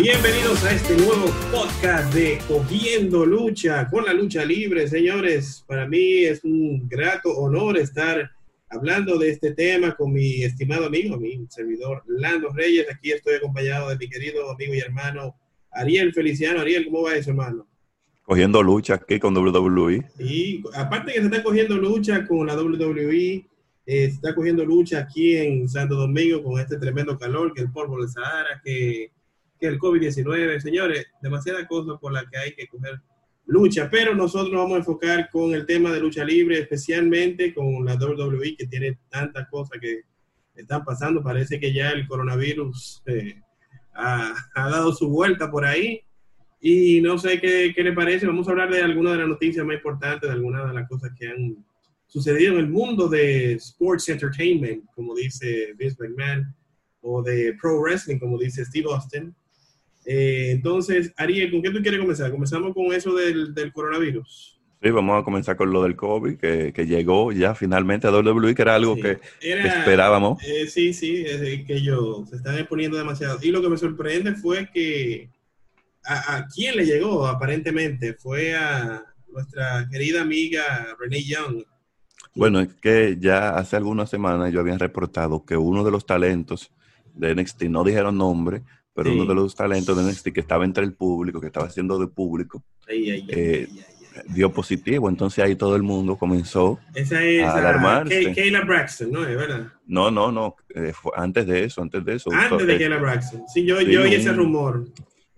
Bienvenidos a este nuevo podcast de Cogiendo Lucha con la lucha libre, señores. Para mí es un grato honor estar hablando de este tema con mi estimado amigo, mi servidor Lando Reyes. Aquí estoy acompañado de mi querido amigo y hermano Ariel Feliciano. Ariel, ¿cómo va eso, hermano? Cogiendo lucha aquí con WWE. Y aparte que se está cogiendo lucha con la WWE, eh, está cogiendo lucha aquí en Santo Domingo con este tremendo calor, que el polvo de Sahara, que, que el COVID-19. Señores, demasiadas cosas por las que hay que coger lucha, pero nosotros nos vamos a enfocar con el tema de lucha libre, especialmente con la WWE, que tiene tantas cosas que están pasando. Parece que ya el coronavirus eh, ha, ha, dado su vuelta por ahí. Y no sé qué, qué le parece. Vamos a hablar de algunas de las noticias más importantes, de algunas de las cosas que han sucedido en el mundo de sports entertainment, como dice Vince McMahon, o de pro wrestling, como dice Steve Austin. Eh, entonces, Ariel, ¿con qué tú quieres comenzar? ¿Comenzamos con eso del, del coronavirus? Sí, vamos a comenzar con lo del COVID, que, que llegó ya finalmente a WWE, que era algo sí. que, era, que, esperábamos. Eh, sí, sí, es que ellos se están exponiendo demasiado. Y lo que me sorprende fue que a, a quién le llegó, aparentemente, fue a nuestra querida amiga Renee Young, bueno, es que ya hace algunas semanas yo había reportado que uno de los talentos de NXT, no dijeron nombre, pero sí. uno de los talentos de NXT que estaba entre el público, que estaba haciendo de público, ay, ay, eh, ay, dio positivo. Entonces ahí todo el mundo comenzó Esa es a alarmarse. Kayla Braxton, ¿no? ¿Es verdad? No, no, no. Eh, antes de eso, antes de eso. Antes de Kayla Braxton. Sí, yo, sí, yo oí ese rumor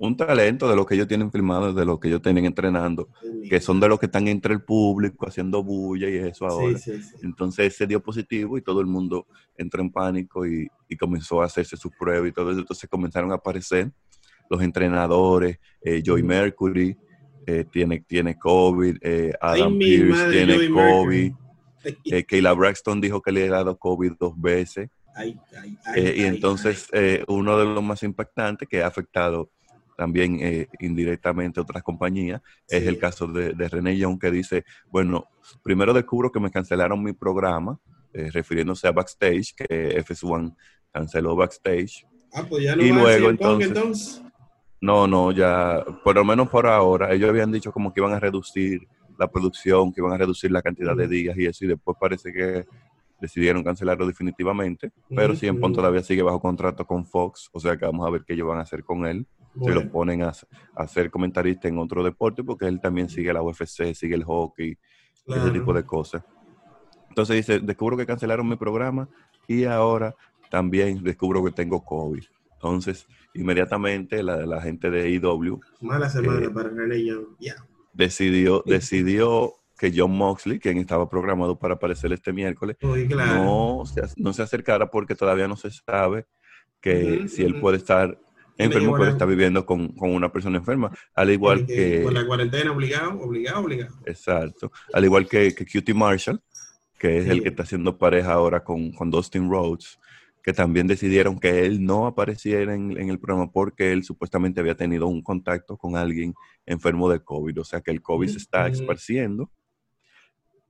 un talento de lo que ellos tienen filmado, de lo que ellos tienen entrenando, que son de los que están entre el público haciendo bulla y eso ahora. Sí, sí, sí. Entonces se dio positivo y todo el mundo entró en pánico y, y, comenzó a hacerse sus pruebas y todo eso. Entonces comenzaron a aparecer los entrenadores, eh, Joy Mercury eh, tiene, tiene COVID, eh, Adam Ay, Pierce madre, tiene COVID, eh, Kayla Braxton dijo que le ha dado COVID dos veces. Ay, ay, y entonces uno de los más impactantes que ha afectado también eh, indirectamente otras compañías. Sí. Es el caso de, de, René Young que dice, bueno, primero descubro que me cancelaron mi programa, eh, refiriéndose a Backstage, que FS1 canceló Backstage. Ah, pues ya y luego entonces, entonces, No, no, ya, por lo menos por ahora, ellos habían dicho como que iban a reducir la producción, que iban a reducir la cantidad de días y eso, y después parece que decidieron cancelarlo definitivamente, pero uh -huh. CM todavía sigue bajo contrato con Fox, o sea que vamos a ver qué ellos van a hacer con él. Bueno. Se lo ponen a, a, ser comentarista en otro deporte porque él también sigue la UFC, sigue el hockey, claro. ese tipo de cosas. Entonces dice, descubro que cancelaron mi programa y ahora también descubro que tengo COVID. Entonces, inmediatamente la, la gente de IW... Mala semana eh, para René Young. Yeah. Decidió, decidió que John Moxley, quien estaba programado para aparecer este miércoles, Uy, claro. no, se, no se acercara porque todavía no se sabe que uh -huh, si él puede estar enfermo, pero está viviendo con, con, una persona enferma. Al igual que, Con la cuarentena, obligado, obligado, obligado. Exacto. Al igual que, que Cutie Marshall, que es sí. el que está haciendo pareja ahora con, con Dustin Rhodes, que también decidieron que él no apareciera en, en, el programa porque él supuestamente había tenido un contacto con alguien enfermo de COVID. O sea que el COVID mm -hmm. se está esparciendo.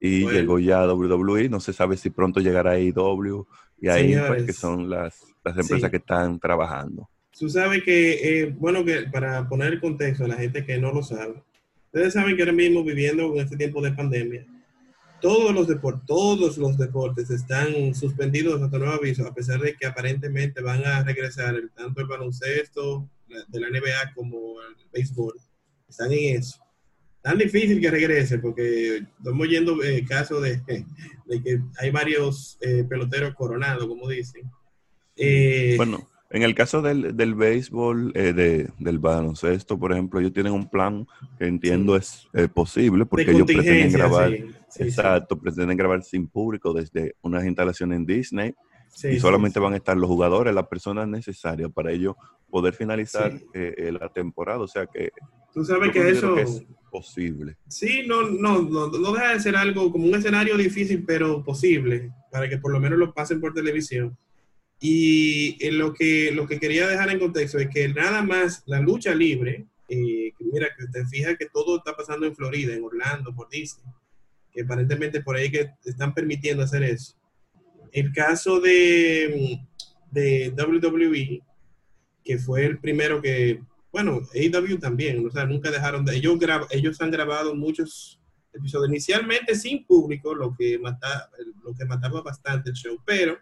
Y bueno. llegó ya a WWE, no se sabe si pronto llegará a IW y ahí pues, que son las, las empresas sí. que están trabajando. Tú sabes que, eh, bueno, que para poner el contexto a la gente que no lo sabe, ustedes saben que ahora mismo viviendo en este tiempo de pandemia, todos los deportes, todos los deportes están suspendidos hasta nuevo aviso, a pesar de que aparentemente van a regresar tanto el baloncesto de la NBA como el béisbol. Están en eso. Tan difícil que regrese, porque estamos yendo eh, caso de, de, que hay varios eh, peloteros coronados, como dicen. Eh, bueno, en el caso del, del béisbol, eh, de, del baloncesto, por ejemplo, ellos tienen un plan que entiendo sí. es eh, posible porque ellos pretenden grabar, sí, sí, exacto, pretenden grabar sin público desde unas instalaciones en Disney y solamente van a estar los jugadores, las personas necesarias para ellos poder finalizar eh, la temporada. O sea que tú sabes que eso que es posible. Sí, no, no, no, no deja de ser algo como un escenario difícil, pero posible para que por lo menos lo pasen por televisión. Y eh, lo, que, lo que quería dejar en contexto es que nada más la lucha libre, eh, mira, que te fijas que todo está pasando en Florida, en Orlando, por Disney, que aparentemente por ahí que están permitiendo hacer eso. El caso de, de WWE, que fue el primero que bueno, AEW también, o sea, nunca dejaron de, ellos, ellos han grabado muchos episodios inicialmente sin público, lo que, mata, lo que mataba bastante el show, pero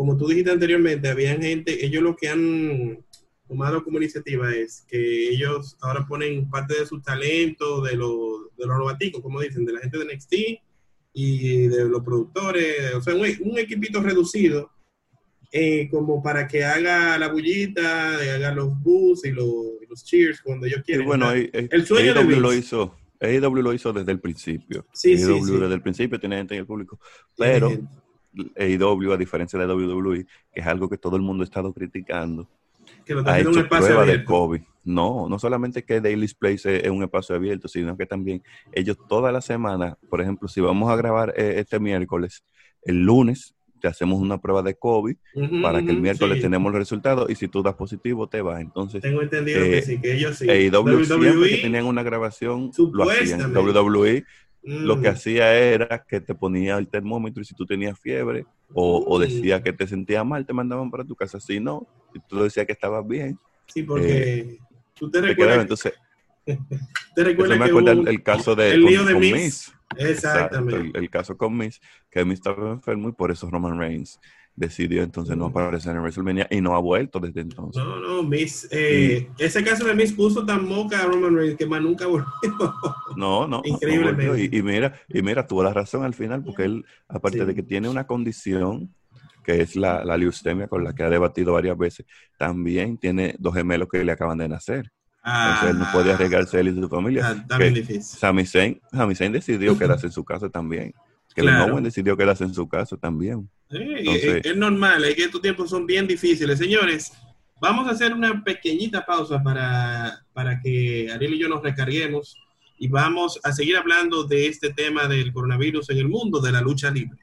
como tú dijiste anteriormente, había gente, ellos lo que han tomado como iniciativa es que ellos ahora ponen parte de su talento, de los de los como dicen, de la gente de NXT y de los productores, o sea, un, equipito reducido eh, como para que haga la bullita, haga los boosts y los, cheers cuando ellos quieren. bueno, el sueño de lo hizo. AEW lo hizo desde el principio. Sí, AEW sí, desde el principio tiene gente en el público. Pero AEW, a diferencia de WWE, que es algo que todo el mundo ha estado criticando, que lo ha hecho un espacio prueba de COVID. No, no solamente que Daily Place es un espacio abierto, sino que también ellos toda la semana, por ejemplo, si vamos a grabar eh, este miércoles, el lunes te hacemos una prueba de COVID para que el miércoles tenemos los resultados y si tú das positivo te vas. Entonces, tengo entendido que eh, sí, que ellos sí. WWE, siempre que tenían una grabación lo hacían. WWE lo que hacía era que te ponía el termómetro y si tú tenías fiebre o, mm. decía que te sentías mal, te mandaban para tu casa. Si no, si tú decías que estabas bien. Sí, porque eh, tú te recuerdas. entonces, te recuerdas me el, caso de, el lío de Miss. Exactamente. el, caso con Miss, que Miss estaba enfermo y por eso Roman Reigns decidió entonces no aparecer en WrestleMania y no ha vuelto desde entonces. No, no, Miss, eh, ese caso de Miss puso tan moca a Roman Reigns que más nunca volvió. No, no. Increíblemente. y, mira, y mira, tuvo la razón al final porque él, aparte de que tiene una condición que es la, la leucemia con la que ha debatido varias veces, también tiene dos gemelos que le acaban de nacer. Entonces él no puede ah. arriesgarse él y su familia. Está, bien difícil. Sami Zayn, decidió quedarse en su casa también. Que claro. Owen decidió quedarse en su casa también. es, normal, es que estos tiempos son bien difíciles. Señores, vamos a hacer una pequeñita pausa para, para que Ariel y yo nos recarguemos y vamos a seguir hablando de este tema del coronavirus en el mundo de la lucha libre.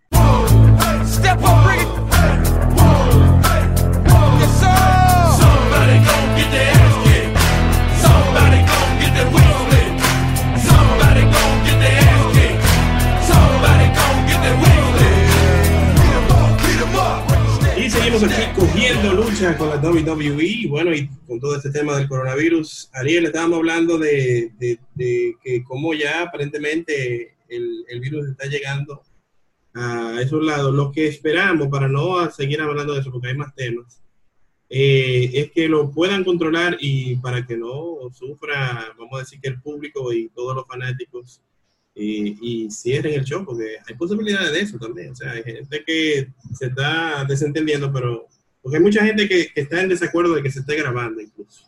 Seguimos aquí cogiendo lucha con la WWE y bueno, y con todo este tema del coronavirus. Ariel, estábamos hablando de, que como ya aparentemente el, virus está llegando a esos lados. Lo que esperamos, para no seguir hablando de eso porque hay más temas, eh, es que lo puedan controlar y para que no sufra, vamos a decir que el público y todos los fanáticos y, cierren el show, porque hay posibilidades de eso también. O sea, hay gente que se está desentendiendo, pero porque hay mucha gente que, está en desacuerdo de que se esté grabando incluso.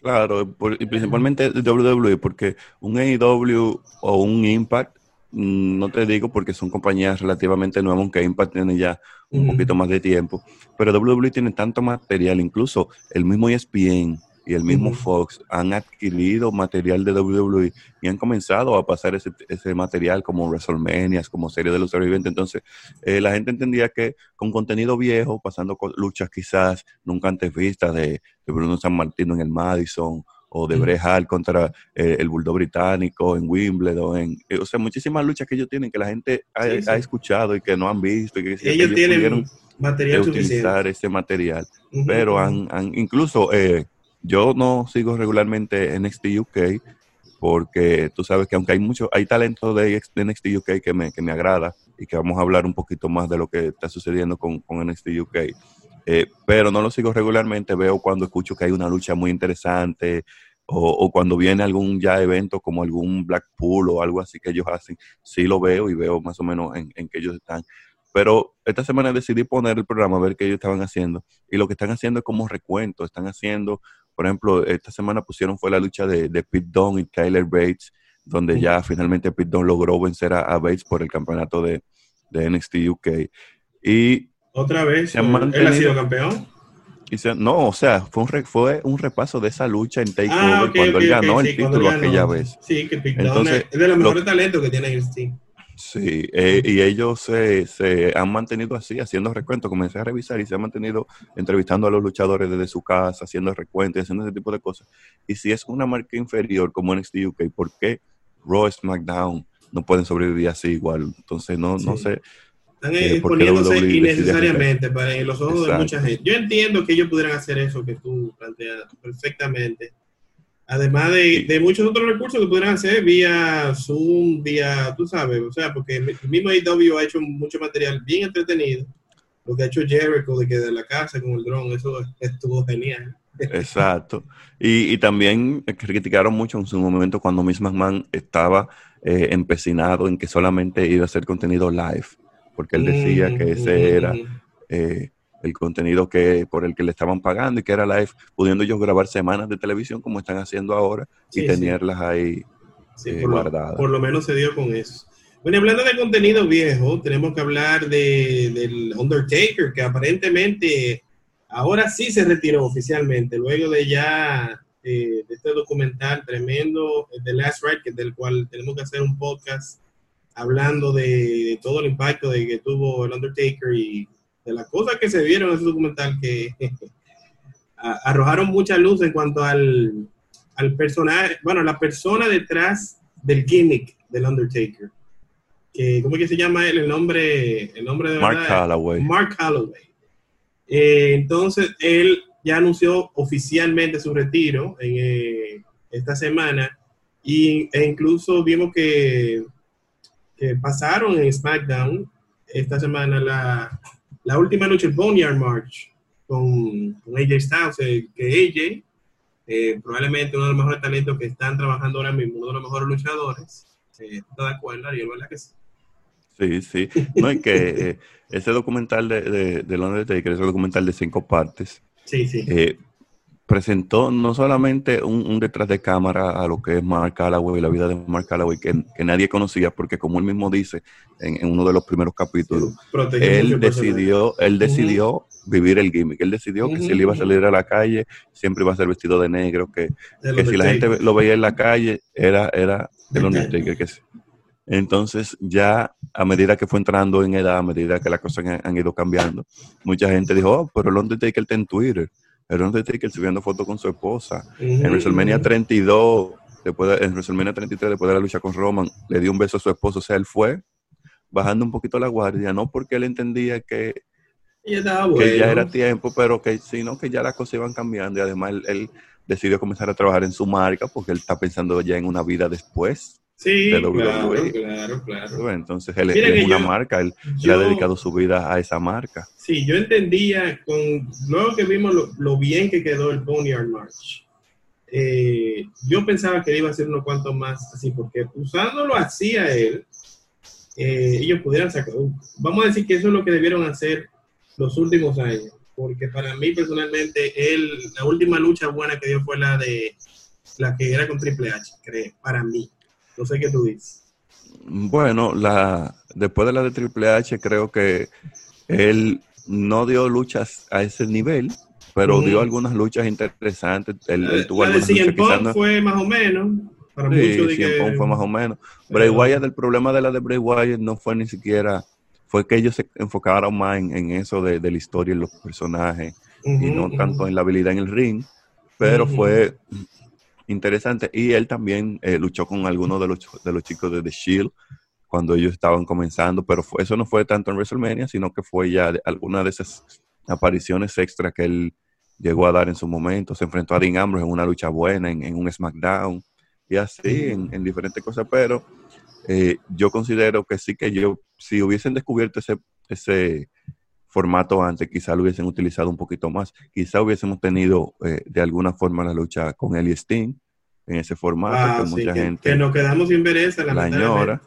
Claro, y principalmente WWE, porque un AEW o un Impact, mm, no te digo porque son compañías relativamente nuevas, aunque Impact tiene ya un poquito más de tiempo, pero WWE tiene tanto material, incluso el mismo ESPN, y el mismo Fox han adquirido material de WWE y han comenzado a pasar ese, ese material como WrestleMania, como serie de los sobrevivientes. Entonces, eh, la gente entendía que con contenido viejo, pasando con luchas quizás nunca antes vistas de, Bruno San Martino en el Madison o de Brejal contra eh, el Bulldog británico en Wimbledon, en, eh, o sea, muchísimas luchas que ellos tienen que la gente ha, escuchado y que no han visto y que ellos, tienen material utilizar ese material, pero han, han incluso yo no sigo regularmente NXT UK porque tú sabes que aunque hay mucho, hay talento de NXT UK que me, que me agrada y que vamos a hablar un poquito más de lo que está sucediendo con, con NXT UK. Eh, pero no lo sigo regularmente, veo cuando escucho que hay una lucha muy interesante o, cuando viene algún ya evento como algún Blackpool o algo así que ellos hacen, sí lo veo y veo más o menos en, en que ellos están. Pero esta semana decidí poner el programa a ver qué ellos estaban haciendo. Y lo que están haciendo es como recuento. Están haciendo por ejemplo, esta semana pusieron fue la lucha de, de Pete Dunne y Tyler Bates, donde ya finalmente Pete Dunne logró vencer a, Bates por el campeonato de, de NXT UK. Y otra vez, él ha sido campeón. no, o sea, fue un, fue un repaso de esa lucha en Takeover ah, cuando él ganó el título aquella vez. Sí, que Pete Entonces, es de los mejores talentos que tiene NXT. Sí, eh, y ellos se, se, han mantenido así, haciendo recuentos. Comencé a revisar y se han mantenido entrevistando a los luchadores desde su casa, haciendo recuentos, haciendo ese tipo de cosas. Y si es una marca inferior como NXT UK, ¿por qué Raw SmackDown no pueden sobrevivir así igual? Entonces, no, no sé. Están exponiéndose innecesariamente para los ojos de mucha gente. Yo entiendo que ellos pudieran hacer eso que tú planteas perfectamente. Además de, de, muchos otros recursos que pudieran hacer vía Zoom, vía, tú sabes, o sea, porque el mismo AW ha hecho mucho material bien entretenido. Lo que ha hecho Jericho de que de la casa con el dron, eso estuvo genial. Exacto. Y, y, también criticaron mucho en su momento cuando Miss McMahon estaba eh, empecinado en que solamente iba a hacer contenido live, porque él decía que ese era eh, el contenido que por el que le estaban pagando y que era live, pudiendo ellos grabar semanas de televisión como están haciendo ahora y tenerlas ahí eh, por guardadas. Lo, por lo menos se dio con eso. Bueno, hablando de contenido viejo, tenemos que hablar de, del Undertaker, que aparentemente ahora sí se retiró oficialmente, luego de ya eh, de este documental tremendo, The Last Ride, del cual tenemos que hacer un podcast hablando de, todo el impacto de que tuvo el Undertaker y de las cosas que se vieron en ese documental que arrojaron mucha luz en cuanto al, al personaje, bueno, la persona detrás del gimmick del Undertaker. Que, ¿Cómo es que se llama él? El nombre, el nombre de Mark Calloway. Mark Calloway. Eh, entonces, él ya anunció oficialmente su retiro en eh, esta semana y, e incluso vimos que, que pasaron en SmackDown esta semana la, la última lucha, el Boneyard March, con, con AJ Styles, eh, que AJ, probablemente uno de los mejores talentos que están trabajando ahora mismo, uno de los mejores luchadores, ¿está de acuerdo? Yo verdad que sí. Sí, sí. No, es que eh, ese documental de, de, de Londres Taker, ese documental de cinco partes, sí, sí. Eh, presentó no solamente un, detrás de cámara a lo que es Mark Calloway, la vida de Mark Calloway, que, que nadie conocía, porque como él mismo dice en, uno de los primeros capítulos, él decidió, él decidió vivir el gimmick, él decidió que si él iba a salir a la calle, siempre iba a ser vestido de negro, que, que si la gente lo veía en la calle, era, era el Undertaker, que entonces, ya a medida que fue entrando en edad, a medida que las cosas han, ido cambiando, mucha gente dijo, oh, pero el Undertaker está en Twitter. El Undertaker subiendo fotos con su esposa. En WrestleMania 32, después en WrestleMania 33, después de la lucha con Roman, le dio un beso a su esposo. O sea, él fue bajando un poquito la guardia, no porque él entendía que, ya era tiempo, pero que sino que ya las cosas iban cambiando y además él decidió comenzar a trabajar en su marca porque él está pensando ya en una vida después Sí, claro, claro, claro. Entonces él, es una marca, él le ha dedicado su vida a esa marca. Sí, yo entendía, con luego que vimos lo, bien que quedó el Boneyard March, eh, yo pensaba que iba a ser unos cuantos más así, porque usándolo así a él, eh, ellos pudieran sacar, vamos a decir que eso es lo que debieron hacer los últimos años, porque para mí personalmente él, la última lucha buena que dio fue la de la que era con Triple H, creo, para mí no sé qué tú dices. Bueno, la, después de la de Triple H, creo que él no dio luchas a ese nivel, pero dio algunas luchas interesantes. Él, tuvo la de fue más o menos. Para sí, fue más o menos. Bray Wyatt, el problema de la de Bray Wyatt no fue ni siquiera, fue que ellos se enfocaron más en, eso de, la historia y los personajes y no tanto en la habilidad en el ring, pero fue interesante. Y él también eh, luchó con algunos de los, de los chicos de The Shield cuando ellos estaban comenzando, pero eso no fue tanto en WrestleMania, sino que fue ya alguna de esas apariciones extra que él llegó a dar en su momento. Se enfrentó a Dean Ambrose en una lucha buena, en, un SmackDown, y así, en, diferentes cosas, pero eh, yo considero que sí que yo, si hubiesen descubierto ese, ese formato antes, quizá lo hubiesen utilizado un poquito más. Quizá hubiésemos tenido eh, de alguna forma la lucha con Eli Sting en ese formato, ah, que mucha gente. Que nos quedamos sin ver esa, la señora.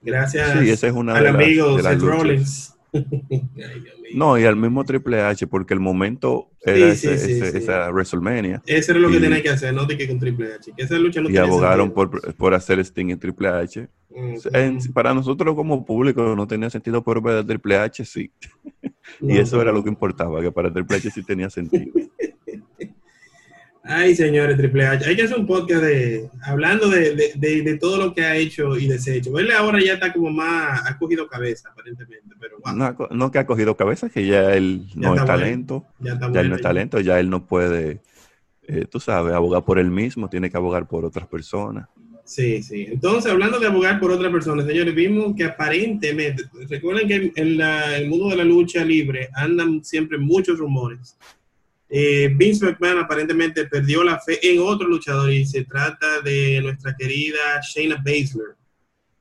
Gracias sí, esa es una al de amigo de Seth Rollins. no, y al mismo Triple H, porque el momento era esa WrestleMania. Eso era lo que tenía que hacer, no de que con Triple H. Que esa lucha no y abogaron por, por, hacer Sting en Triple H. para nosotros como público no tenía sentido, pero para Triple H sí. Y eso era lo que importaba, que para Triple H sí tenía sentido. Ay, señores, Triple H. Hay que hacer un podcast de hablando de, de, de, todo lo que ha hecho y deshecho. Él ahora ya está como más, ha cogido cabeza, aparentemente. Pero no, no, que ha cogido cabeza, que ya él no es talento. Ya, él no es talento, ya él no puede, eh, tú sabes, abogar por él mismo, tiene que abogar por otras personas. Sí, sí. Entonces, hablando de abogar por otra persona, señores, vimos que aparentemente, recuerden que en el mundo de la lucha libre andan siempre muchos rumores. Eh, Vince McMahon aparentemente perdió la fe en otro luchador y se trata de nuestra querida Shayna Baszler,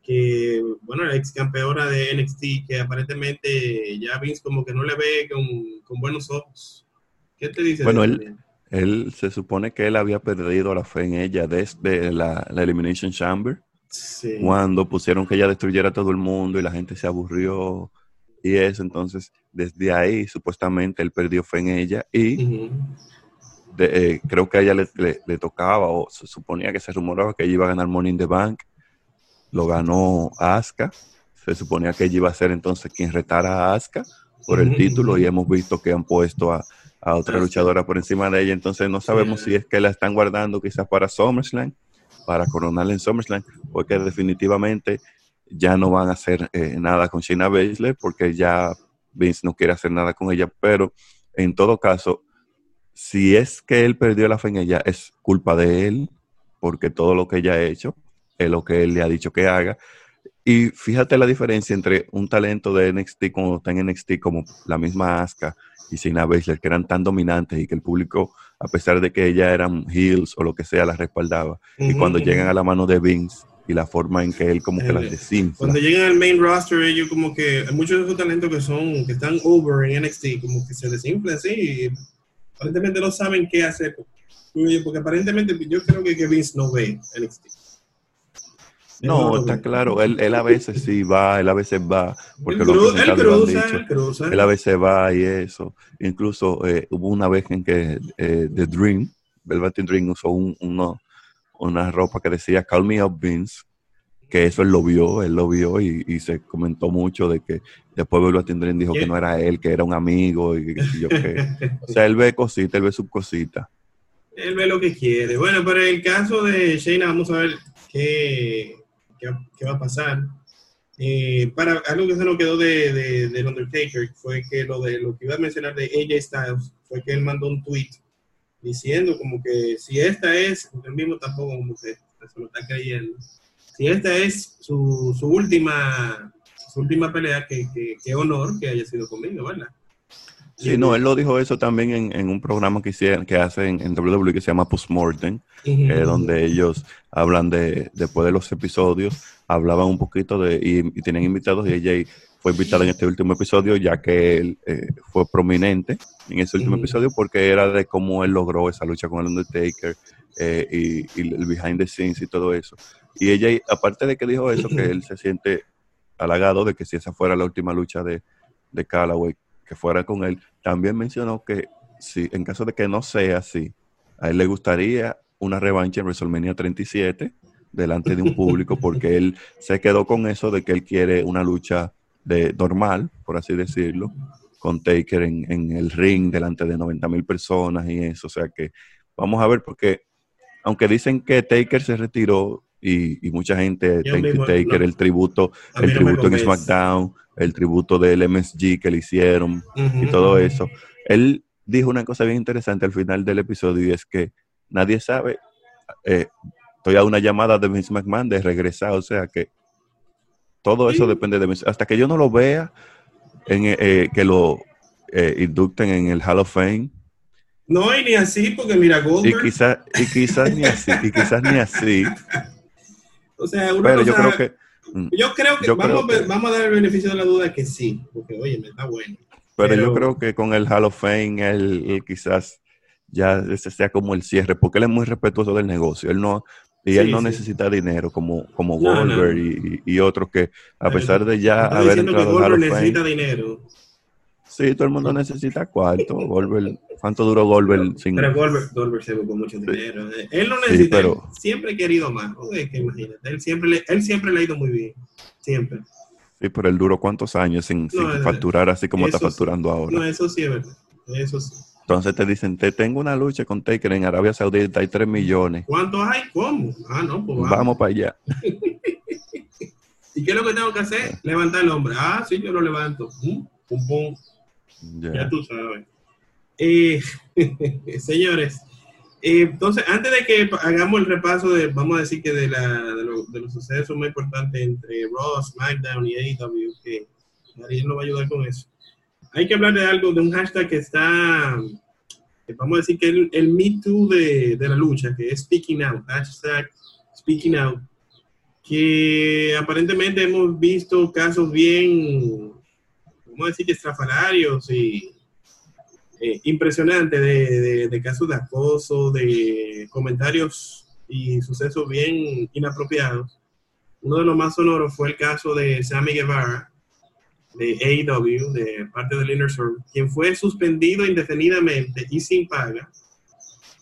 que, bueno, la ex campeona de NXT, que aparentemente ya Vince como que no le ve con, buenos ojos. ¿Qué te dice? Bueno, él, él se supone que él había perdido la fe en ella desde la, Elimination Chamber. Cuando pusieron que ella destruyera a todo el mundo y la gente se aburrió y eso. Entonces, desde ahí, supuestamente, él perdió fe en ella y eh, creo que a ella le, tocaba o se suponía que se rumoraba que ella iba a ganar Money in the Bank. Lo ganó Asuka. Se suponía que ella iba a ser entonces quien retara a Asuka por el título y hemos visto que han puesto a a otra luchadora por encima de ella. Entonces no sabemos si es que la están guardando quizás para SummerSlam, para coronarla en SummerSlam, porque definitivamente ya no van a hacer eh, nada con Shayna Baszler, porque ya Vince no quiere hacer nada con ella. Pero en todo caso, si es que él perdió la fe en ella, es culpa de él, porque todo lo que ella ha hecho es lo que él le ha dicho que haga. Y fíjate la diferencia entre un talento de NXT como está en NXT, como la misma Asuka, y Sina Baszler, que eran tan dominantes y que el público, a pesar de que ella eran heels o lo que sea, las respaldaba. y cuando llegan a la mano de Vince y la forma en que él como que las eh, desinfla. Cuando llegan al main roster, ellos como que, hay muchos de esos talentos que son, que están over en NXT, como que se desinflan así y aparentemente no saben qué hacer. Porque aparentemente yo creo que, que Vince no ve NXT. No, está claro. Él, él, a veces sí va, él a veces va. Porque él, cruza, él a veces va y eso. Incluso eh, hubo una vez en que eh, The Dream, Velvet Dream usó un, uno, una ropa que decía Call Me Up Vince, que eso él lo vio, él lo vio y, y se comentó mucho de que después Velvet Dream dijo que no era él, que era un amigo y, yo qué. o sea, él ve cositas, él ve sus cositas. Él ve lo que quiere. Bueno, pero en el caso de Shayna, vamos a ver qué, qué, va a pasar. Eh, para algo que se nos quedó de, de, del Undertaker fue que lo de lo que iba a mencionar de AJ Styles fue que él mandó un tweet diciendo como que si esta es, el mismo tampoco como que se lo está creyendo, si esta es su, su última su última pelea, que, que, honor que haya sido conmigo, ¿verdad? Sí, no, él lo dijo eso también en, en un programa que, hicieron, que hacen en WWE que se llama Postmortem, eh, donde ellos hablan de, después de los episodios, hablaban un poquito de, y, tienen invitados, y ella fue invitada en este último episodio, ya que él eh, fue prominente en ese último episodio, porque era de cómo él logró esa lucha con el Undertaker eh, y, y, el behind the scenes y todo eso. Y ella, aparte de que dijo eso, que él se siente halagado de que si esa fuera la última lucha de, de Callaway, que fuera con él, también mencionó que si en caso de que no sea así, a él le gustaría una revancha en WrestleMania 37 delante de un público porque él se quedó con eso de que él quiere una lucha de normal, por así decirlo, con Taker en, el ring delante de 90 mil personas y eso. O sea que vamos a ver porque aunque dicen que Taker se retiró y, mucha gente, Taker, el tributo, el tributo en SmackDown, el tributo del MSG que le hicieron y todo eso. Él dijo una cosa bien interesante al final del episodio y es que nadie sabe, eh, estoy a una llamada de Vince McMahon de regresar, o sea que todo eso depende de mí. Hasta que yo no lo vea, en, eh, eh, que lo inducten en el Hall of Fame. No, y ni así, porque mira, Goldberg. Y quizás y quizás ni así, y quizás ni así. O sea, una Pero yo creo que. Yo creo que, vamos, vamos, a dar el beneficio de la duda que sí, porque oye, me está bueno. Pero, yo creo que con el Hall of Fame, él, quizás ya ese sea como el cierre, porque él es muy respetuoso del negocio. Él no, y él no necesita dinero como, como Goldberg Y, y, otros que, a pesar de ya haber entrado al Hall of Fame. dinero. Sí, todo el mundo necesita cuarto. Goldberg, ¿Cuánto duró Goldberg? Sin... Pero Goldberg, se buscó mucho dinero. Él no necesita, siempre ha querido más. que imagínate, él siempre, le, él siempre le ha ido muy bien. Siempre. Sí, pero él duró cuántos años sin, facturar así como está facturando ahora. No, eso sí es verdad. Eso sí. Entonces te dicen, te tengo una lucha con Taker en Arabia Saudita, hay 3 millones. ¿Cuántos hay? ¿Cómo? Ah, no, pues vamos. vamos para allá. ¿Y qué es lo que tengo que hacer? Levantar el hombre. Ah, sí, yo lo levanto. Pum, pum. Ya tú sabes. Eh, señores, Eh, entonces, antes de que hagamos el repaso de, vamos a decir que de, la, de, los sucesos más importantes entre Raw, SmackDown y AEW, que Ariel nos va a ayudar con eso. Hay que hablar de algo, de un hashtag que está, vamos a decir que el, el Me Too de, de la lucha, que es Speaking Out, hashtag Speaking Out, que aparentemente hemos visto casos bien, vamos a decir estrafalarios y eh, de, casos de acoso, de comentarios y sucesos bien inapropiados. Uno de los más sonoros fue el caso de Sammy Guevara, de AEW, de parte del Inner quien fue suspendido indefinidamente y sin paga,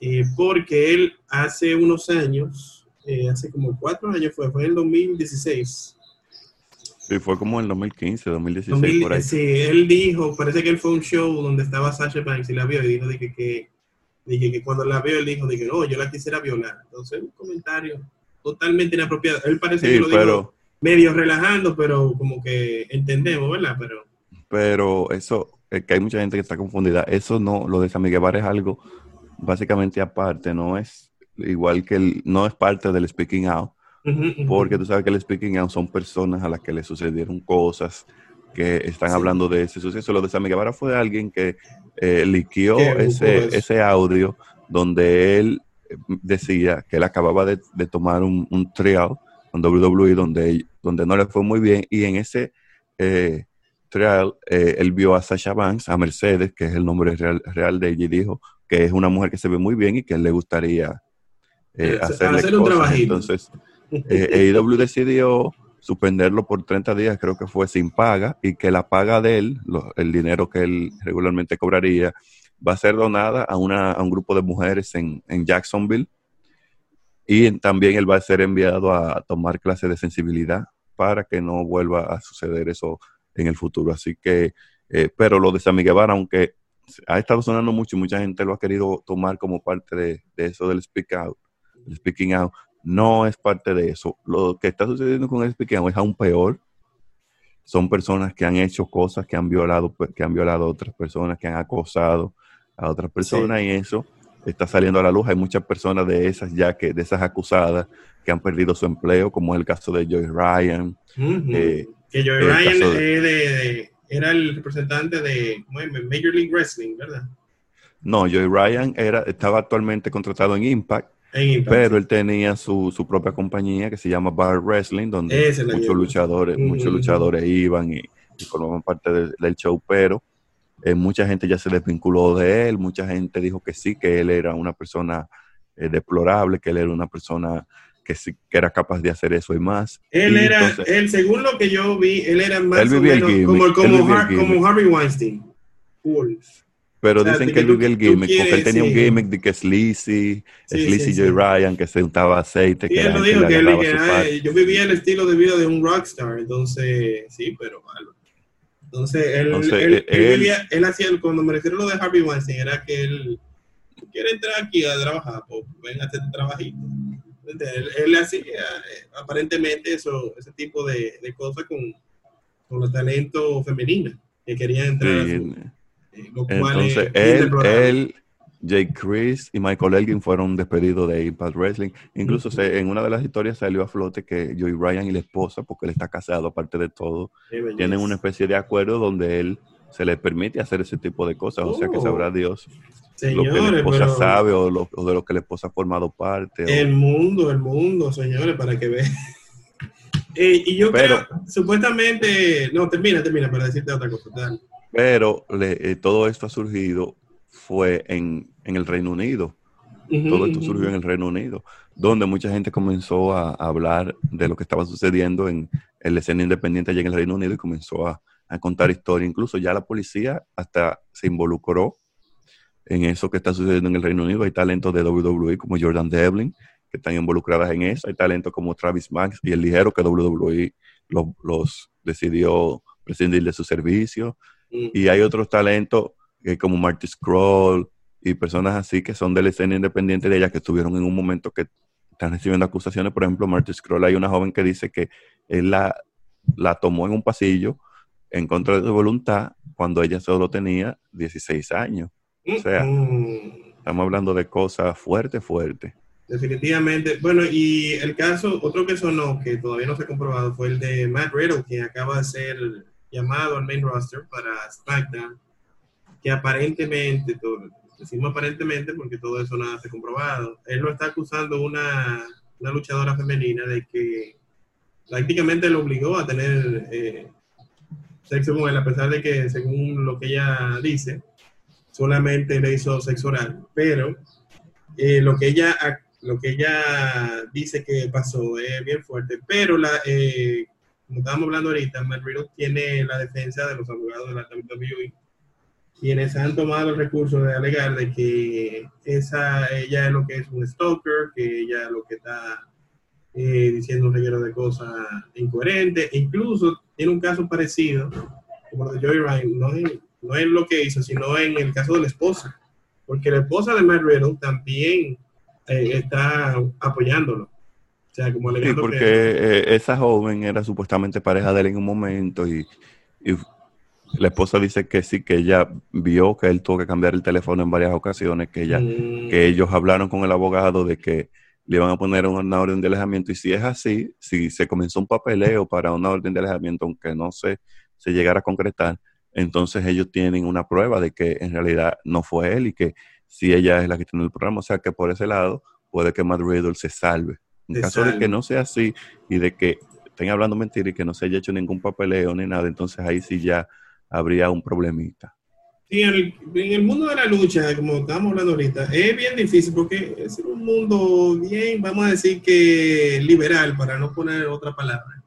eh, porque él hace unos años, eh, hace como cuatro años fue, fue en el 2016, Sí, fue como en 2015, 2016, por ahí. Sí, él dijo, parece que él fue a un show donde estaba Sasha Banks y la vio y dijo de que, que, que cuando la vio él dijo de que no, yo la quisiera violar. Entonces, un comentario totalmente inapropiado. Él parece que lo dijo medio relajando, pero como que entendemos, ¿verdad? Pero, pero eso, es que hay mucha gente que está confundida. Eso no, lo de San Miguel Bar es algo básicamente aparte, no es igual que el, no es parte del speaking out porque tú sabes que el speaking out son personas a las que le sucedieron cosas que están hablando de ese suceso. Lo de Sammy Guevara fue alguien que eh, liquió ese, ese audio donde él eh, decía que él acababa de, tomar un, un trial con WWE donde, donde no le fue muy bien. Y en ese eh, trial eh, él vio a Sasha Banks, a Mercedes, que es el nombre real, real de ella, y dijo que es una mujer que se ve muy bien y que él le gustaría hacerle hacer un trabajito. Entonces, eh, decidió suspenderlo por 30 días, creo que fue sin paga, y que la paga de él, el dinero que él regularmente cobraría, va a ser donada a, una, a un grupo de mujeres en, en Jacksonville. Y también él va a ser enviado a tomar clases de sensibilidad para que no vuelva a suceder eso en el futuro. Así que, eh, pero lo de Miguel aunque ha estado sonando mucho y mucha gente lo ha querido tomar como parte de, de eso del speak out, el speaking out, no es parte de eso. Lo que está sucediendo con el pequeño es aún peor. Son personas que han hecho cosas, que han violado, pues, que han violado a otras personas, que han acosado a otras personas y eso está saliendo a la luz. Hay muchas personas de esas ya que, de esas acusadas, que han perdido su empleo, como es el caso de Joy Ryan. Eh, que Joy Ryan era el representante de Major League Wrestling, ¿verdad? No, Joy Ryan era, estaba actualmente contratado en Impact pero él tenía su, su, propia compañía que se llama Bar Wrestling, donde muchos luchadores, muchos luchadores iban y, formaban parte del show, pero eh, mucha gente ya se desvinculó de él, mucha gente dijo que sí, que él era una persona eh, deplorable, que él era una persona que sí, que era capaz de hacer eso y más. Él era, él, según lo que yo vi, él era más o menos como, como, Harvey Weinstein. Cool. Pero dicen que él el gimmick, porque él tenía un gimmick de que Sleazy, Sleazy Joy Ryan, que se untaba aceite. que él lo dijo, que, él, yo vivía el estilo de vida de un rockstar, entonces, sí, pero malo. Entonces, él, él, él, vivía, él hacía, cuando me refiero a lo de Harvey Weinstein, era que él quiere entrar aquí a trabajar, pues ven a hacer tu trabajito. Él, él hacía eh, aparentemente eso, ese tipo de, de cosas con, con los talentos femeninos que querían entrar a su, entonces, él, él, Jake Chris y Michael Elgin fueron despedidos de Impact Wrestling. Incluso en una de las historias salió a flote que Joey Ryan y la esposa, porque él está casado aparte de todo, tienen una especie de acuerdo donde él se le permite hacer ese tipo de cosas. O sea que sabrá oh. Dios lo que la esposa sabe o, de lo que la esposa ha formado parte. El mundo, el mundo, señores, para que vean. Eh, y yo creo, supuestamente, no, termina, termina, para decirte otra cosa. Pero eh, todo esto ha surgido fue en, el Reino Unido. todo esto surgió en el Reino Unido, donde mucha gente comenzó a, hablar de lo que estaba sucediendo en, el la escena independiente allá en el Reino Unido y comenzó a, contar historias. Incluso ya la policía hasta se involucró en eso que está sucediendo en el Reino Unido. Hay talentos de WWE como Jordan Devlin que están involucradas en eso. Hay talentos como Travis Max y el ligero que WWE los, los decidió prescindir de su servicio. Y hay otros talentos como Marty Scroll y personas así que son de la escena independiente de ella que estuvieron en un momento que están recibiendo acusaciones. Por ejemplo, Marty Scroll, hay una joven que dice que él la, la tomó en un pasillo en contra de su voluntad cuando ella solo tenía 16 años. O sea, Estamos hablando de cosas fuertes, fuertes. Definitivamente. Bueno, y el caso, otro que sonó, que todavía no se ha comprobado, fue el de Matt Riddle, que acaba de ser llamado al main roster para SmackDown, que aparentemente, todo, decimos aparentemente porque todo eso nada se ha comprobado, él lo está acusando una, una luchadora femenina de que prácticamente lo obligó a tener eh, sexo con él, a pesar de que, según lo que ella dice, solamente le hizo sexo oral, pero eh, lo que ella lo que ella dice que pasó es bien fuerte, pero la, eh, como estábamos hablando ahorita, Matt Riddle tiene la defensa de los abogados de la WWE, quienes han tomado el recurso de alegar de que esa, ella es lo que es un stalker, que ella es lo que está eh, diciendo un reguero de cosas incoherentes, e incluso tiene un caso parecido, como el de Joey Ryan, no es, no es lo que hizo, sino en el caso de la esposa, porque la esposa de Matt Riddle también eh, está apoyándolo. O sea, como sí, porque eh, esa joven era supuestamente pareja de él en un momento y, la esposa dice que sí, que ella vio que él tuvo que cambiar el teléfono en varias ocasiones, que ella, mm. que ellos hablaron con el abogado de que le iban a poner una orden de alejamiento y si es así, si se comenzó un papeleo para una orden de alejamiento, aunque no se, se llegara a concretar, entonces ellos tienen una prueba de que en realidad no fue él y que si ella es la que tiene el programa. O sea que por ese lado puede que Matt Riddle se salve. En caso de que no sea así y de que estén hablando mentira y que no se haya hecho ningún papeleo ni nada, entonces ahí sí ya habría un problemita. Sí, en el, mundo de la lucha, como estamos hablando ahorita, es bien difícil porque es un mundo bien, vamos a decir que liberal, para no poner otra palabra,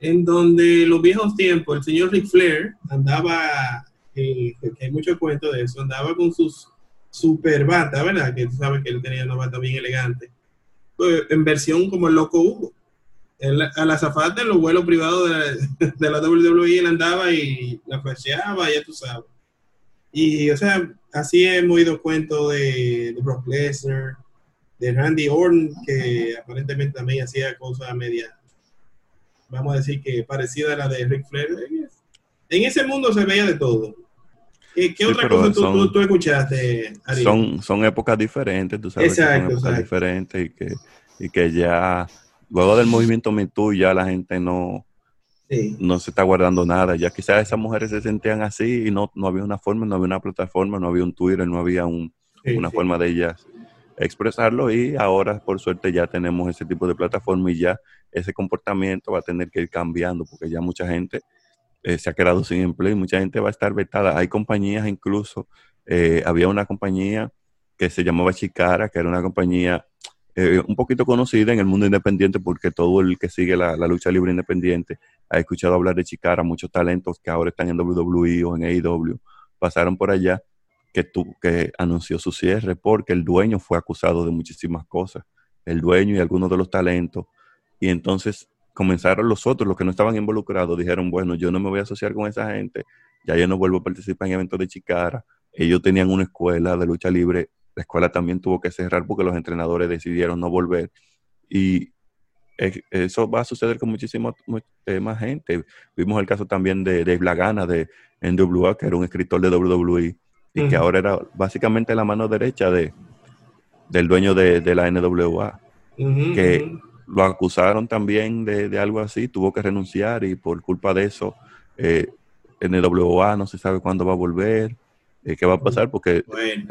en donde los viejos tiempos, el señor Ric Flair andaba, eh, que hay mucho cuento de eso, andaba con sus super bata, ¿verdad? Que tú sabes que él tenía una bata bien elegante. Pues, en versión como el loco Hugo. a la zafata en los vuelos privados de, de, la WWE él andaba y la flasheaba, ya tú sabes. Y, o sea, así hemos oído cuentos de, de Brock Lesnar, de Randy Orton, que aparentemente también hacía cosas media, vamos a decir que parecida a la de Ric Flair. En ese mundo se veía de todo. ¿Qué, otra cosa tú, escuchaste, Ari? Son, son épocas diferentes, tú sabes que son épocas diferentes y que, y que ya luego del movimiento MeToo ya la gente no, no se está guardando nada. Ya quizás esas mujeres se sentían así y no, no había una forma, no había una plataforma, no había un Twitter, no había un, una forma de ellas expresarlo y ahora por suerte ya tenemos ese tipo de plataforma y ya ese comportamiento va a tener que ir cambiando porque ya mucha gente eh, se ha quedado sin empleo y mucha gente va a estar vetada. Hay compañías incluso, eh, había una compañía que se llamaba Chicara, que era una compañía eh, un poquito conocida en el mundo independiente porque todo el que sigue la, lucha libre independiente ha escuchado hablar de Chicara, muchos talentos que ahora están en WWE o en AEW pasaron por allá que, tu, que anunció su cierre porque el dueño fue acusado de muchísimas cosas, el dueño y algunos de los talentos. Y entonces comenzaron los otros, los que no estaban involucrados, dijeron, bueno, yo no me voy a asociar con esa gente, ya yo no vuelvo a participar en eventos de Chicara. Ellos tenían una escuela de lucha libre, la escuela también tuvo que cerrar porque los entrenadores decidieron no volver. Y eso va a suceder con muchísima eh, más gente. Vimos el caso también de Dave Lagana de NWA, que era un escritor de WWE y que ahora era básicamente la mano derecha de, del dueño de, la NWA. que lo acusaron también de, algo así, tuvo que renunciar y por culpa de eso eh, NWA no se sabe cuándo va a volver, eh, qué va a pasar, porque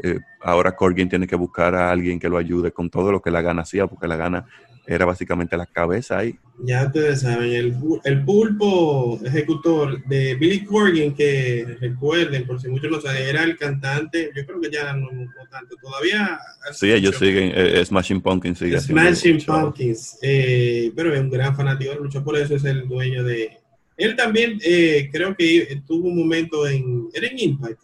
eh, ahora Corgin tiene que buscar a alguien que lo ayude con todo lo que la gana hacía, porque la gana era básicamente la cabeza ahí. Ya ustedes saben, el, el pulpo ejecutor de Billy Corgan, que recuerden, por si muchos no saben, era el cantante, yo creo que ya no, tanto, todavía... Sí, ellos siguen, eh, Smashing Pumpkins sigue Smashing Pumpkins, eh, pero es un gran fanático, luchó por eso, es el dueño de él también eh, creo que tuvo un momento en... ¿Era en Impact?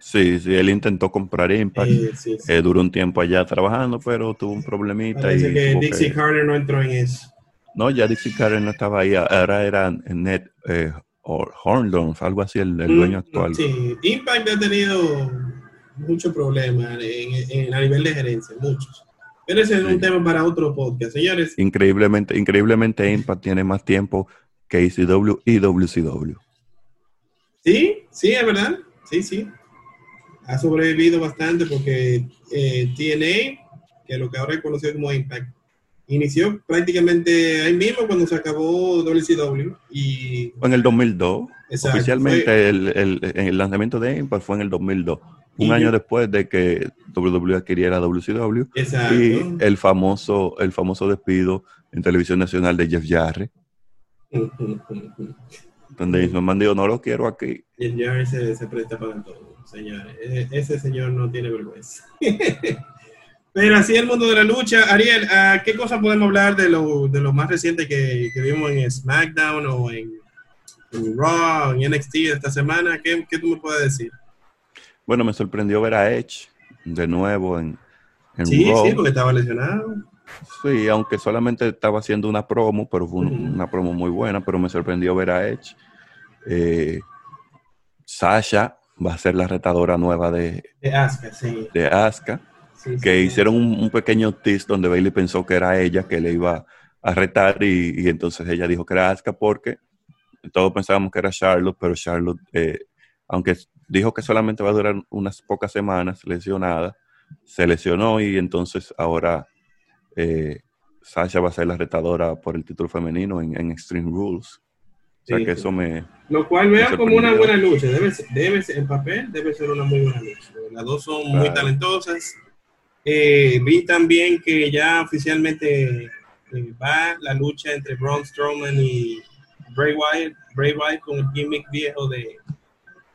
Sí, sí, él intentó comprar Impact. Eh, eh, duró un tiempo allá trabajando, pero tuvo un problemita. Parece que Dixie Carter no entró en eso. No, ya Dixie Carter no estaba ahí. Ahora era Ned eh, algo así, el, mm, dueño actual. Sí, Impact ha tenido muchos problemas en, a nivel de gerencia, muchos. Pero ese es un tema para otro podcast, señores. Increíblemente, increíblemente Impact tiene más tiempo que ECW y WCW. Sí, sí, es verdad. Sí, sí. ha sobrevivido bastante porque eh, TNA, que es lo que ahora es conocido como Impact, inició prácticamente ahí mismo cuando se acabó WCW. Y, en el 2002. Oficialmente el, lanzamiento de Impact fue en el 2002. Un año después de que WWE adquiriera WCW. Y el famoso, el famoso despido en televisión nacional de Jeff Jarrett. Donde me han dicho, no lo quiero aquí. Jeff Jarrett se, se presta para todo, señores. Ese señor no tiene vergüenza. Pero así el mundo de la lucha. Ariel, ¿qué cosa podemos hablar de lo, de lo más reciente que, que, vimos en SmackDown o en, Raw, en NXT esta semana? ¿Qué, ¿Qué, tú me puedes decir? Bueno, me sorprendió ver a Edge de nuevo en, en sí, Raw. Sí, porque estaba lesionado. Sí, aunque solamente estaba haciendo una promo, pero fue una promo muy buena, pero me sorprendió ver a Edge. Eh, Sasha va a ser la retadora nueva de, de Asuka, sí. De Asuka que hicieron un, pequeño test donde Bailey pensó que era ella que le iba a retar y, entonces ella dijo que era Asuka porque todos pensábamos que era Charlotte, pero Charlotte, eh, aunque dijo que solamente va a durar unas pocas semanas lesionada, se lesionó y entonces ahora eh, Sasha va a ser la retadora por el título femenino en, Extreme Rules. O sea que eso me... Lo cual veo como una buena lucha. Debe ser, debe ser, en papel debe ser una muy buena lucha. Las dos son muy talentosas eh, vi también que ya oficialmente eh, va la lucha entre Braun Strowman y Bray Wyatt, Bray Wyatt con el gimmick viejo de...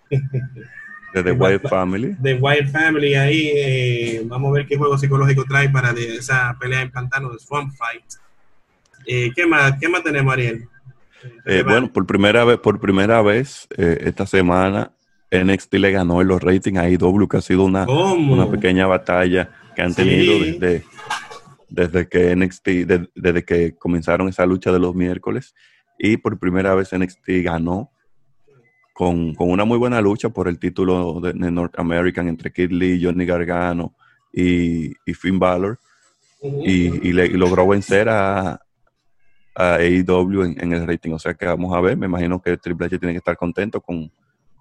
de The Wyatt Family. The Wyatt Family, ahí eh, vamos a ver qué juego psicológico trae para esa pelea en pantano de Swamp Fight. ¿qué, más, ¿Qué más tenemos, Ariel? bueno, por primera vez, por primera vez esta semana NXT le ganó en los ratings a IW, que ha sido una, una pequeña batalla que han tenido desde, desde que NXT, desde que comenzaron esa lucha de los miércoles. Y por primera vez NXT ganó con, una muy buena lucha por el título de, North American entre Kid Lee, Johnny Gargano y, Finn Balor. y, logró vencer a, a AEW en, el rating. O sea que vamos a ver, me imagino que Triple H tiene que estar contento con,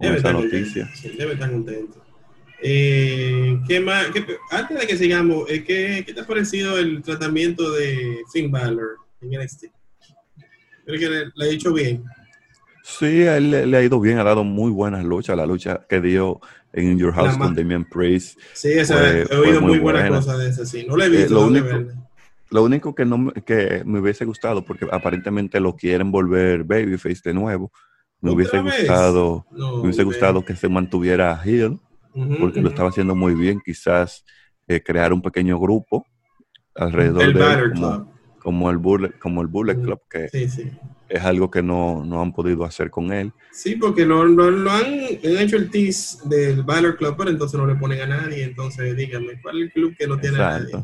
esa noticia. debe estar contento. Eh, ¿qué más? antes de que sigamos, eh, ¿qué, ¿qué, te ha parecido el tratamiento de Finn Balor en NXT? Creo que le, ha dicho bien. Sí, a él le, ha ido bien, ha dado muy buenas luchas. La lucha que dio en Your House con Damian Priest. Sí, esa, he oído muy, buenas cosas de esa, sí. No le he visto. Eh, lo, único, lo único que, no, que me hubiese gustado, porque aparentemente lo quieren volver Babyface de nuevo. Me hubiese gustado, me hubiese gustado que se mantuviera Hill porque lo estaba haciendo muy bien. Quizás eh, crear un pequeño grupo alrededor de como, el Bullet, como el Bullet Club, que es algo que no, no, han podido hacer con él. Sí, porque lo, lo, han, hecho el tease del Valor Club, pero entonces no le ponen a nadie. Entonces, díganme, ¿cuál es el club que no tiene a nadie?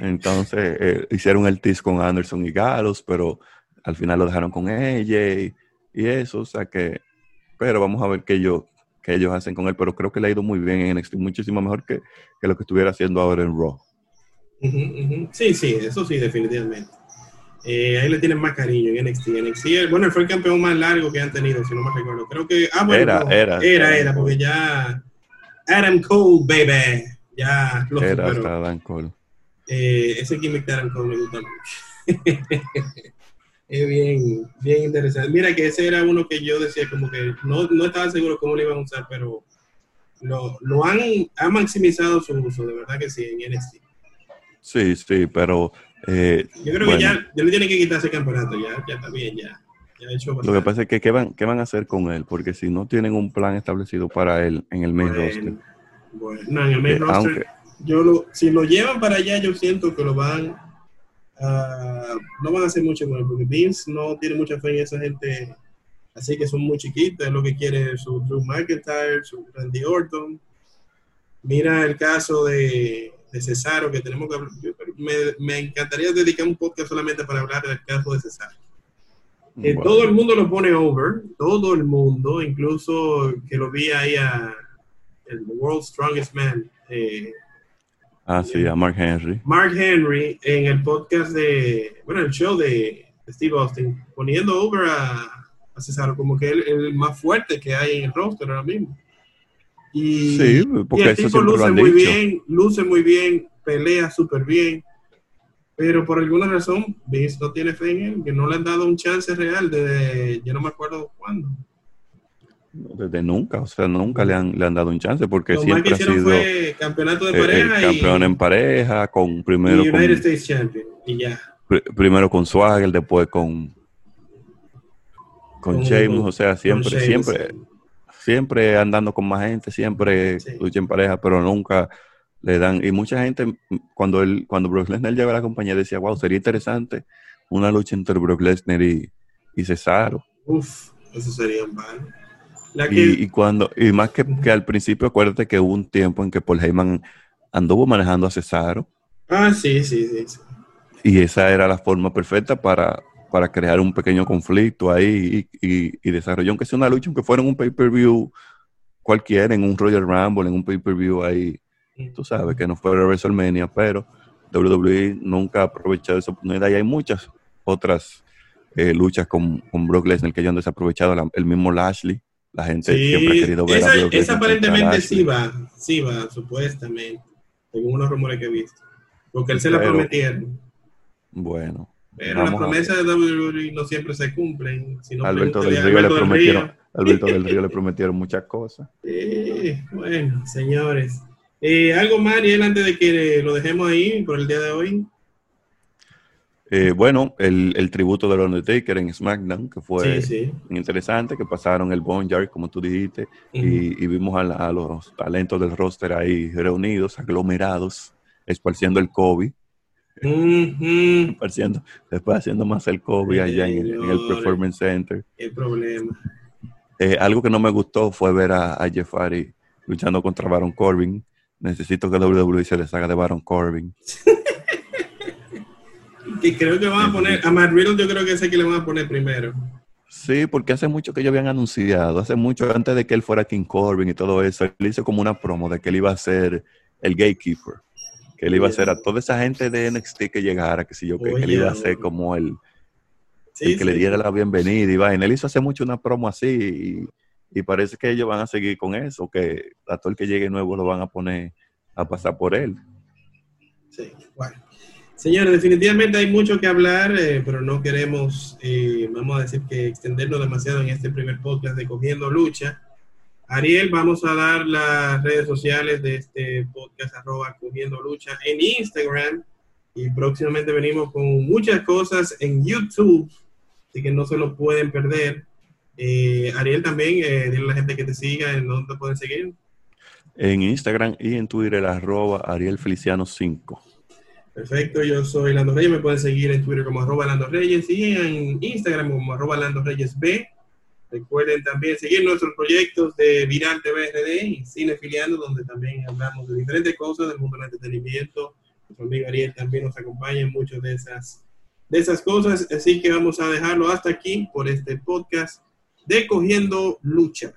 Entonces, eh, hicieron el tease con Anderson y Gallows, pero al final lo dejaron con ella y, y eso, o sea que, pero vamos a ver qué yo, que ellos hacen con él, pero creo que le ha ido muy bien en NXT, muchísimo mejor que, lo que estuviera haciendo ahora en Raw. Sí, sí, eso sí, definitivamente. Eh, ahí le tienen más cariño en NXT. NXT bueno, fue el campeón más largo que han tenido, si no me recuerdo. Creo que. Ah, bueno, era, era, era, era, porque ya. Adam Cole, baby. Ya lo era hasta Adam Cole. Eh, ese gimmick de Adam Cole me gusta mucho. es bien, bien interesante. Mira que ese era uno que yo decía como que no, no estaba seguro cómo lo iban a usar, pero lo, lo han, maximizado su uso, de verdad que sí, en NXT. Sí, sí, pero... Eh, yo creo que ya, ya le tienen que quitar ese campeonato, ya, ya está bien, ya. lo que pasa es que ¿qué van, ¿qué van a hacer con él? Porque si no tienen un plan establecido para él en el main roster. Bueno, no, en el main eh, roster, yo lo, si lo llevan para allá, yo siento que lo van Ah, no van a hacer mucho con él, porque Vince no tiene mucha fe en esa gente, así que son muy chiquitas, es lo que quiere su Drew McIntyre, su Randy Orton. Mira el caso de, de Cesaro, que tenemos que me, me, encantaría dedicar un podcast solamente para hablar del caso de Cesaro. Todo el mundo lo pone over, todo el mundo, incluso que lo vi ahí a el World's Strongest Man, eh, Ah, sí, a Mark Henry. Mark Henry en el podcast de, bueno, el show de Steve Austin, poniendo over a, a Cesaro como que el, el más fuerte que hay en el roster ahora mismo. Y, sí, porque el tipo luce muy bien, luce muy bien, pelea súper bien. Pero por alguna razón, Vince no tiene fe en él, que no le han dado un chance real de, yo no me acuerdo cuándo. Desde nunca, o sea, nunca le han, le han dado un chance porque siempre ha sido fue campeonato de pareja campeón en pareja, con primero United States Champion y ya. primero con Swagger, después con con, Sheamus, o sea, siempre, siempre, siempre andando con más gente, siempre lucha en pareja, pero nunca le dan, y mucha gente, cuando él, cuando Brock Lesnar llegó a la compañía, decía, wow, sería interesante una lucha entre Brock Lesnar y, y Cesaro. Uf, eso sería mal. Y, cuando, y más que, que, al principio, acuérdate que hubo un tiempo en que Paul Heyman anduvo manejando a Cesaro. Ah, sí, sí, sí. Y esa era la forma perfecta para, para crear un pequeño conflicto ahí y, y, desarrolló, aunque sea una lucha, aunque fuera en un pay-per-view cualquiera, en un Royal Rumble, en un pay-per-view ahí, tú sabes, que no fuera WrestleMania, pero WWE nunca ha aprovechado esa oportunidad y hay muchas otras eh, luchas con, con Brock Lesnar que ellos han desaprovechado, el mismo Lashley, la gente siempre ha querido ver esa, a Brock Esa aparentemente sí va, sí va, supuestamente, según unos rumores que he visto, porque él se la prometieron. Bueno, pero las promesas de WWE no siempre se cumplen. Alberto, del Río, le prometieron, Alberto del Río le prometieron muchas cosas. bueno, señores. Eh, ¿Algo más, Ariel, antes de que lo dejemos ahí por el día de hoy? Eh, bueno, el, el, tributo de Undertaker en SmackDown, que fue interesante, que pasaron el Boneyard, como tú dijiste, y, vimos a, a, los talentos del roster ahí reunidos, aglomerados, esparciendo el COVID después haciendo más el COVID allá en el, Performance Center. El problema. Eh, algo que no me gustó fue ver a, a Jeff Hardy luchando contra Baron Corbin. Necesito que WWE se les haga de Baron Corbin. que creo que van a poner, a Matt Riddle yo creo que ese que le van a poner primero. Sí, porque hace mucho que ellos habían anunciado, hace mucho antes de que él fuera King Corbin y todo eso, él hizo como una promo de que él iba a ser el gatekeeper que él iba a hacer a toda esa gente de NXT que llegara, que si yo, que, él iba a ser como el, que le diera la bienvenida y va. Él hizo hace mucho una promo así y, parece que ellos van a seguir con eso, que a todo el que llegue nuevo lo van a poner a pasar por él. Sí, bueno. Señores, definitivamente hay mucho que hablar, eh, pero no queremos, eh, vamos a decir que extendernos demasiado en este primer podcast de Cogiendo Lucha. Ariel, vamos a dar las redes sociales de este podcast arroba cogiendo lucha en Instagram y próximamente venimos con muchas cosas en YouTube, así que no se lo pueden perder. Eh, Ariel también, eh, dile a la gente que te siga, en dónde te pueden seguir. En Instagram y en Twitter arroba Ariel Feliciano 5. Perfecto, yo soy Lando Reyes, me pueden seguir en Twitter como arroba Lando Reyes y en Instagram como arroba Lando Reyes B. Recuerden también seguir nuestros proyectos de Viral TVRD y Cine Filiando, donde también hablamos de diferentes cosas del mundo del entretenimiento. Nuestro amigo Ariel también nos acompaña en muchas de esas, de esas cosas. Así que vamos a dejarlo hasta aquí por este podcast de Cogiendo Lucha.